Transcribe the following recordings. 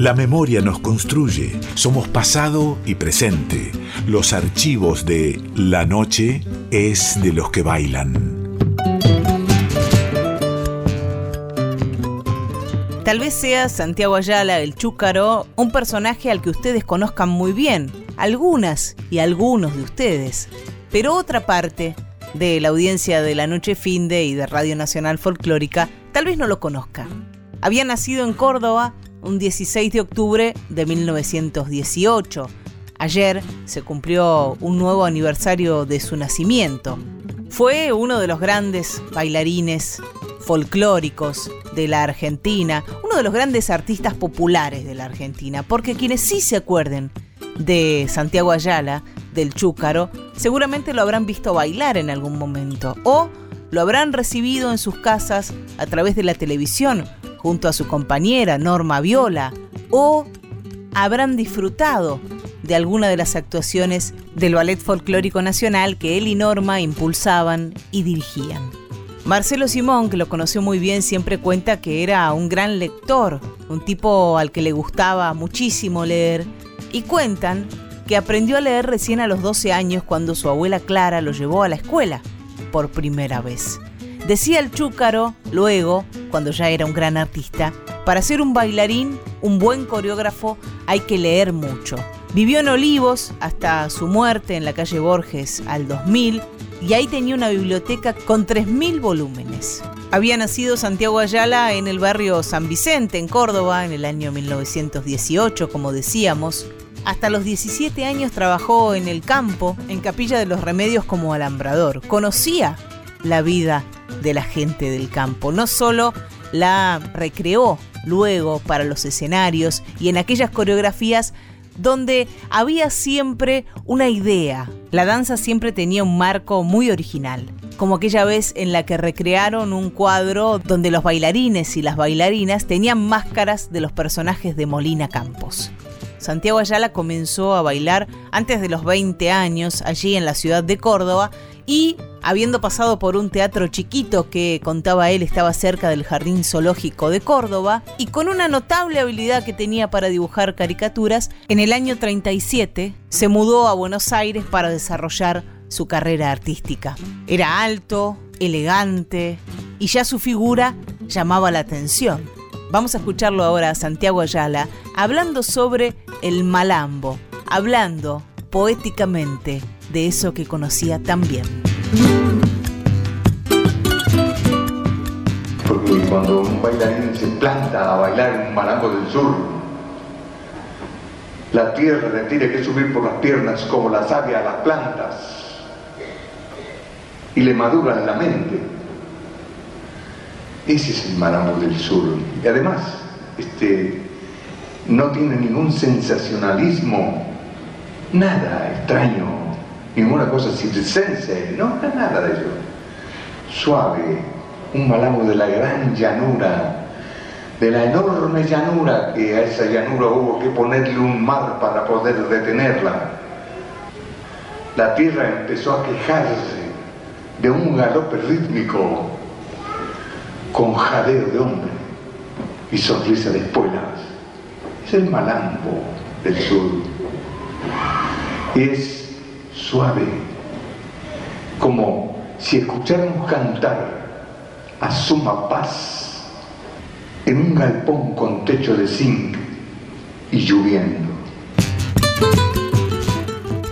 La memoria nos construye. Somos pasado y presente. Los archivos de La Noche es de los que bailan. Tal vez sea Santiago Ayala, el chúcaro, un personaje al que ustedes conozcan muy bien, algunas y algunos de ustedes. Pero otra parte de la audiencia de La Noche Finde y de Radio Nacional Folclórica tal vez no lo conozca. Había nacido en Córdoba un 16 de octubre de 1918. Ayer se cumplió un nuevo aniversario de su nacimiento. Fue uno de los grandes bailarines folclóricos de la Argentina, uno de los grandes artistas populares de la Argentina, porque quienes sí se acuerden de Santiago Ayala, del Chúcaro, seguramente lo habrán visto bailar en algún momento o lo habrán recibido en sus casas a través de la televisión junto a su compañera Norma Viola o habrán disfrutado de alguna de las actuaciones del Ballet Folclórico Nacional que él y Norma impulsaban y dirigían. Marcelo Simón, que lo conoció muy bien, siempre cuenta que era un gran lector, un tipo al que le gustaba muchísimo leer, y cuentan que aprendió a leer recién a los 12 años cuando su abuela Clara lo llevó a la escuela por primera vez. Decía el chúcaro, luego, cuando ya era un gran artista, para ser un bailarín, un buen coreógrafo, hay que leer mucho. Vivió en Olivos hasta su muerte en la calle Borges al 2000 y ahí tenía una biblioteca con 3.000 volúmenes. Había nacido Santiago Ayala en el barrio San Vicente, en Córdoba, en el año 1918, como decíamos. Hasta los 17 años trabajó en el campo, en Capilla de los Remedios como alambrador. Conocía la vida de la gente del campo. No solo la recreó luego para los escenarios y en aquellas coreografías donde había siempre una idea. La danza siempre tenía un marco muy original, como aquella vez en la que recrearon un cuadro donde los bailarines y las bailarinas tenían máscaras de los personajes de Molina Campos. Santiago Ayala comenzó a bailar antes de los 20 años allí en la ciudad de Córdoba y habiendo pasado por un teatro chiquito que contaba él estaba cerca del Jardín Zoológico de Córdoba y con una notable habilidad que tenía para dibujar caricaturas, en el año 37 se mudó a Buenos Aires para desarrollar su carrera artística. Era alto, elegante y ya su figura llamaba la atención. Vamos a escucharlo ahora a Santiago Ayala hablando sobre el malambo, hablando poéticamente de eso que conocía tan bien. Porque cuando un bailarín se planta a bailar en un malambo del sur, la tierra le tiene que subir por las piernas como la savia a las plantas y le madura en la mente ese es el Maramo del Sur. Y además, este, no tiene ningún sensacionalismo, nada extraño, ninguna cosa circense, no, nada de ello. Suave, un malamo de la gran llanura, de la enorme llanura, que a esa llanura hubo que ponerle un mar para poder detenerla. La tierra empezó a quejarse de un galope rítmico con jadeo de hombre y sonrisa de espuelas. Es el malambo del sur. Es suave, como si escucháramos cantar a suma paz en un galpón con techo de zinc y lloviendo.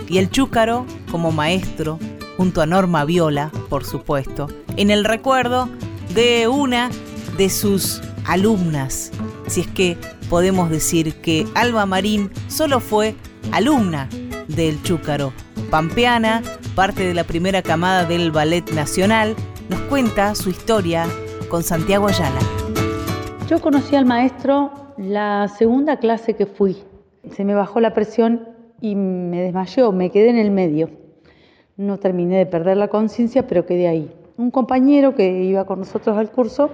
Y el chúcaro, como maestro, junto a Norma Viola, por supuesto, en el recuerdo de una de sus alumnas, si es que podemos decir que Alba Marín solo fue alumna del Chúcaro. Pampeana, parte de la primera camada del Ballet Nacional, nos cuenta su historia con Santiago Ayala. Yo conocí al maestro la segunda clase que fui. Se me bajó la presión y me desmayó, me quedé en el medio. No terminé de perder la conciencia, pero quedé ahí un compañero que iba con nosotros al curso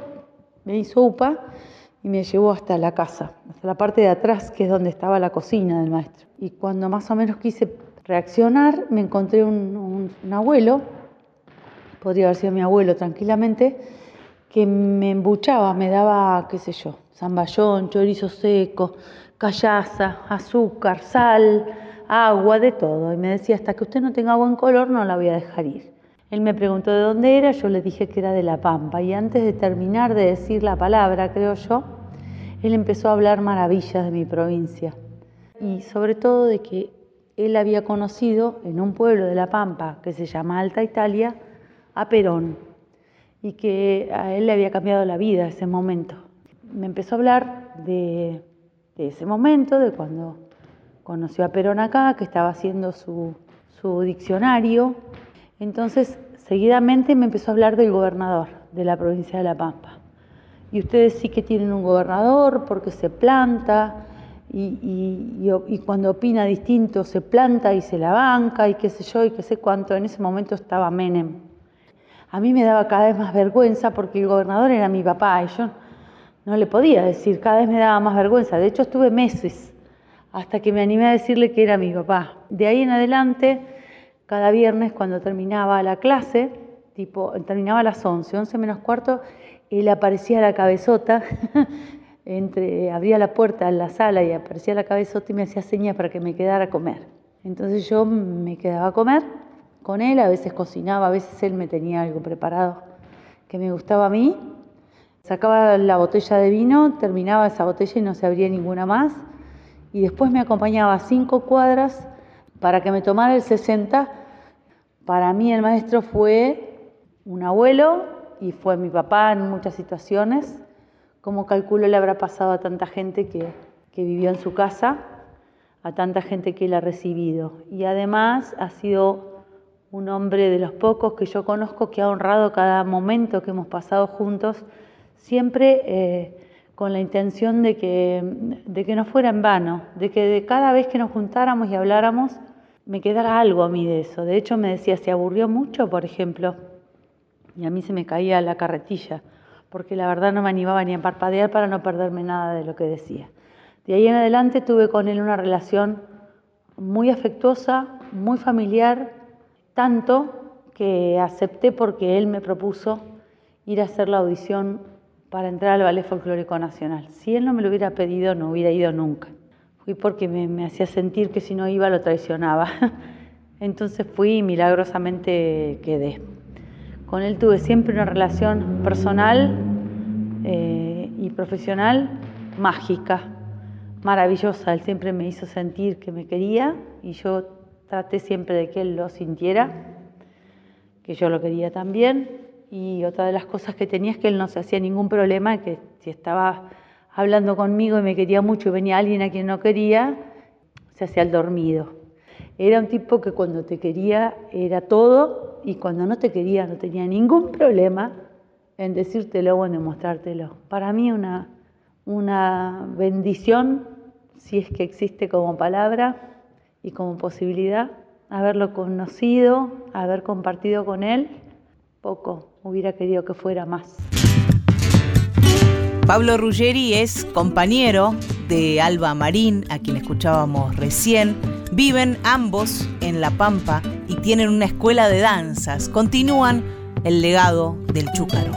me hizo UPA y me llevó hasta la casa, hasta la parte de atrás, que es donde estaba la cocina del maestro. Y cuando más o menos quise reaccionar, me encontré un, abuelo, podría haber sido mi abuelo tranquilamente, que me embuchaba, me daba, qué sé yo, zamballón, chorizo seco, callaza, azúcar, sal, agua, de todo. Y me decía, hasta que usted no tenga buen color no la voy a dejar ir. Él me preguntó de dónde era, yo le dije que era de La Pampa. Y antes de terminar de decir la palabra, creo yo, él empezó a hablar maravillas de mi provincia. Y sobre todo de que él había conocido en un pueblo de La Pampa que se llama Alta Italia a Perón y que a él le había cambiado la vida ese momento. Me empezó a hablar de, ese momento, de cuando conoció a Perón acá, que estaba haciendo su, su diccionario. Entonces, seguidamente me empezó a hablar del gobernador de la provincia de La Pampa. Y ustedes sí que tienen un gobernador porque se planta y, cuando opina distinto se planta y se la banca y qué sé yo y qué sé cuánto. En ese momento estaba Menem. A mí me daba cada vez más vergüenza porque el gobernador era mi papá y yo no le podía decir, cada vez me daba más vergüenza. De hecho, estuve meses hasta que me animé a decirle que era mi papá. De ahí en adelante, cada viernes cuando terminaba la clase, tipo, terminaba a las 11, 11 menos cuarto, él aparecía la cabezota, entre, abría la puerta en la sala y aparecía la cabezota y me hacía señas para que me quedara a comer. Entonces yo me quedaba a comer con él, a veces cocinaba, a veces él me tenía algo preparado que me gustaba a mí. Sacaba la botella de vino, terminaba esa botella y no se abría ninguna más y después me acompañaba cinco cuadras para que me tomara el 60. Para mí el maestro fue un abuelo y fue mi papá en muchas situaciones. Como calculo le habrá pasado a tanta gente que, vivió en su casa, a tanta gente que él ha recibido. Y además ha sido un hombre de los pocos que yo conozco que ha honrado cada momento que hemos pasado juntos, siempre eh, con la intención de que, de que no fuera en vano, de que de cada vez que nos juntáramos y habláramos me quedara algo a mí de eso. De hecho me decía, se aburrió mucho, por ejemplo, y a mí se me caía la carretilla, porque la verdad no me animaba ni a parpadear para no perderme nada de lo que decía. De ahí en adelante tuve con él una relación muy afectuosa, muy familiar, tanto que acepté porque él me propuso ir a hacer la audición para entrar al Ballet Folclórico Nacional. Si él no me lo hubiera pedido, no hubiera ido nunca. Fui porque me, hacía sentir que si no iba lo traicionaba. Entonces fui y milagrosamente quedé. Con él tuve siempre una relación personal eh, y profesional mágica, maravillosa. Él siempre me hizo sentir que me quería y yo traté siempre de que él lo sintiera, que yo lo quería también y otra de las cosas que tenía es que él no se hacía ningún problema, que si estaba hablando conmigo y me quería mucho y venía alguien a quien no quería, se hacía el dormido. Era un tipo que cuando te quería era todo y cuando no te quería no tenía ningún problema en decírtelo o en demostrártelo. Para mí una, una bendición, si es que existe como palabra y como posibilidad, haberlo conocido, haber compartido con él poco, hubiera querido que fuera más. Pablo Ruggeri es compañero de Alba Marín, a quien escuchábamos recién. Viven ambos en La Pampa y tienen una escuela de danzas. Continúan el legado del Chúcaro.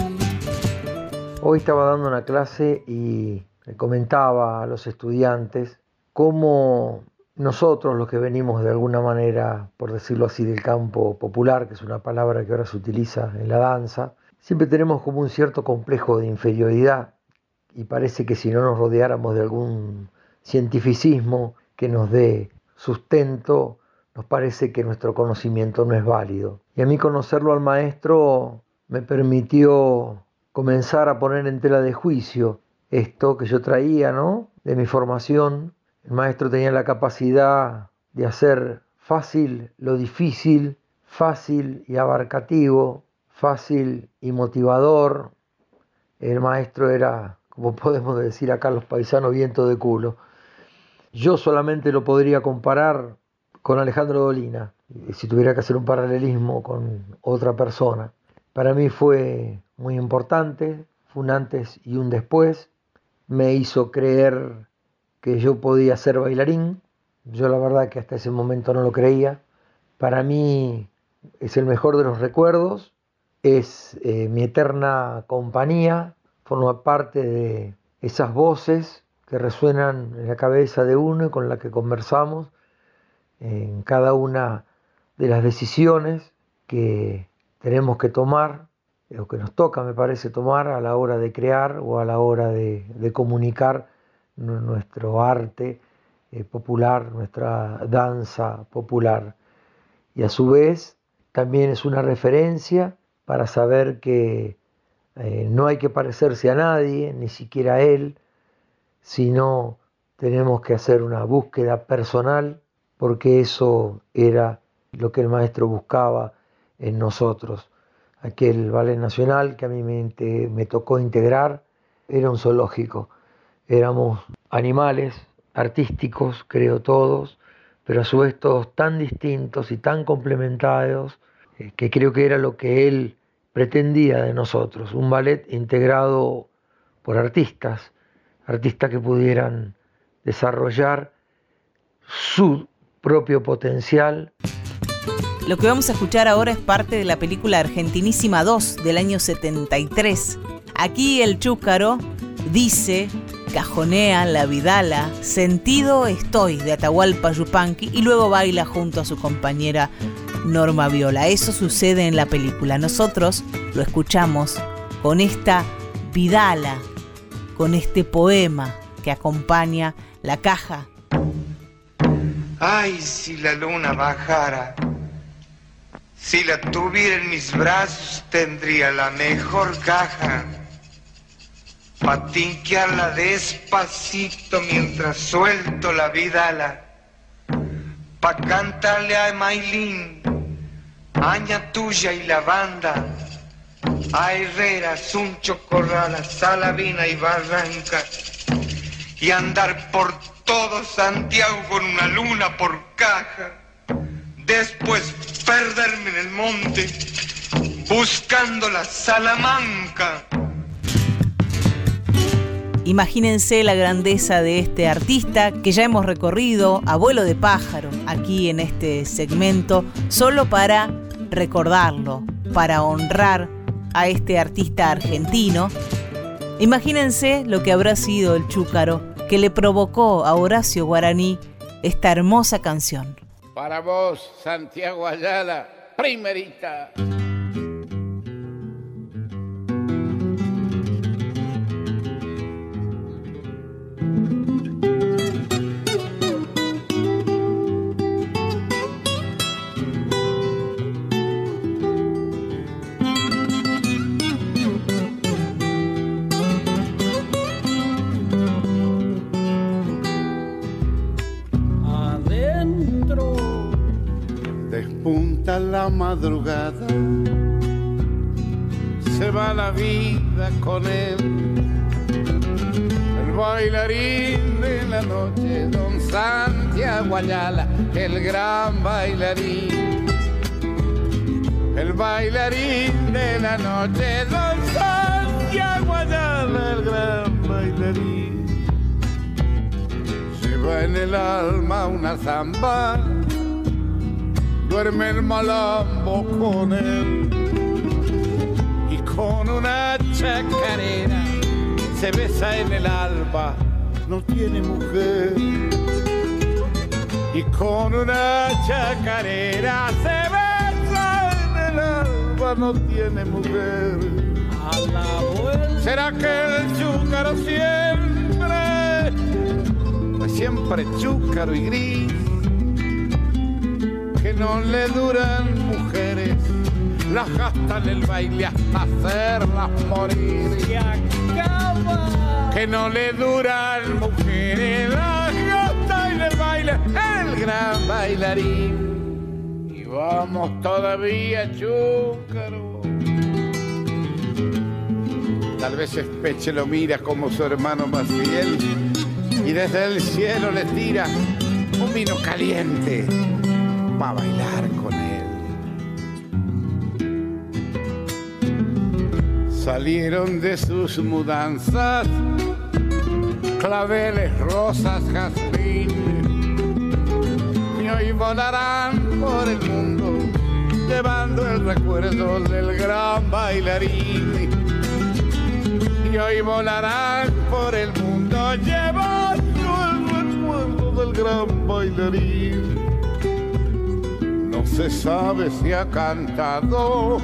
Hoy estaba dando una clase y comentaba a los estudiantes cómo nosotros, los que venimos de alguna manera, por decirlo así, del campo popular, que es una palabra que ahora se utiliza en la danza, siempre tenemos como un cierto complejo de inferioridad y parece que si no nos rodeáramos de algún cientificismo que nos dé sustento, nos parece que nuestro conocimiento no es válido. Y a mí conocerlo al maestro me permitió comenzar a poner en tela de juicio esto que yo traía, ¿no? De mi formación el maestro tenía la capacidad de hacer fácil lo difícil, fácil y abarcativo, fácil y motivador. El maestro era, como podemos decir acá los paisanos, viento de culo. Yo solamente lo podría comparar con Alejandro Dolina, si tuviera que hacer un paralelismo con otra persona. Para mí fue muy importante, fue un antes y un después. Me hizo creer que yo podía ser bailarín. Yo la verdad que hasta ese momento no lo creía. Para mí es el mejor de los recuerdos, es eh, mi eterna compañía, forma parte de esas voces que resuenan en la cabeza de uno y con la que conversamos en cada una de las decisiones que tenemos que tomar, o que nos toca, me parece, tomar a la hora de crear o a la hora de, comunicar nuestro arte eh, popular, nuestra danza popular. Y a su vez también es una referencia para saber que eh, no hay que parecerse a nadie, ni siquiera a él, sino tenemos que hacer una búsqueda personal, porque eso era lo que el maestro buscaba en nosotros. Aquel ballet nacional que a mí me, me tocó integrar era un zoológico. Éramos animales artísticos, creo todos, pero a su vez todos tan distintos y tan complementarios, eh, que creo que era lo que él pretendía de nosotros, un ballet integrado por artistas, artistas que pudieran desarrollar su propio potencial. Lo que vamos a escuchar ahora es parte de la película Argentinísima 2 del año 73. Aquí el chúcaro dice, cajonea la vidala, sentido estoy de Atahualpa Yupanqui y luego baila junto a su compañera Norma Viola. Eso sucede en la película. Nosotros lo escuchamos con esta Vidala, con este poema que acompaña la caja. Ay, si la luna bajara, si la tuviera en mis brazos tendría la mejor caja. Patinquearla despacito mientras suelto la vidala. Pa' cantarle a Mailín Aña tuya y la banda, a Herrera, Suncho Corrala, Salavina y Barranca, y andar por todo Santiago con una luna por caja, después perderme en el monte buscando la Salamanca. Imagínense la grandeza de este artista que ya hemos recorrido a vuelo de pájaro aquí en este segmento, solo para recordarlo, para honrar a este artista argentino, imagínense lo que habrá sido el chúcaro que le provocó a Horacio Guaraní esta hermosa canción. Para vos, Santiago Ayala, primerita. La madrugada, se va la vida con él. El bailarín de la noche, don Santiago Ayala, el gran bailarín. El bailarín de la noche, don Santiago Ayala, el gran bailarín. Lleva en el alma una zamba duerme el malambo con él y con una chacarera se besa en el alba, no tiene mujer. Y con una chacarera se besa en el alba, no tiene mujer. A la ¿Será que el chúcaro siempre, siempre chúcaro y gris? No le duran mujeres, las gastan el baile hasta hacerlas morir. Y acaba. Que no le duran mujeres, las gastan en el baile el gran bailarín. Y vamos todavía, chúcaro. Tal vez Espeche lo mira como su hermano más fiel y desde el cielo le tira un vino caliente a bailar con él. Salieron de sus mudanzas claveles, rosas, jazmín y hoy volarán por el mundo llevando el recuerdo del gran bailarín. Y hoy volarán por el mundo llevando gran bailarín. Se sabe si ha cantado,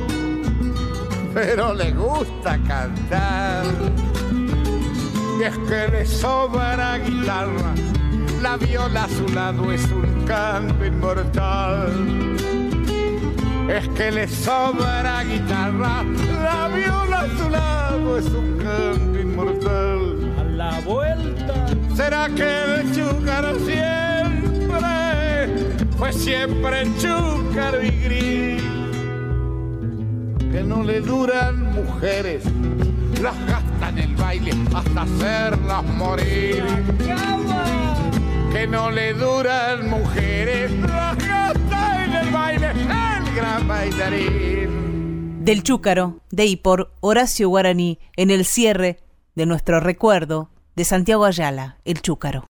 pero le gusta cantar. Y es que le sobra guitarra, la viola a su lado es un canto inmortal. Es que le sobra guitarra, la viola a su lado es un canto inmortal. A la vuelta. ¿Será que el chúcaro siempre siempre chúcaro y gris? Que no le duran mujeres, las gasta en el baile hasta hacerlas morir. Que no le duran mujeres, las gasta en el baile el gran bailarín. Del Chúcaro, de y por Horacio Guaraní, en el cierre de nuestro recuerdo de Santiago Ayala, el Chúcaro.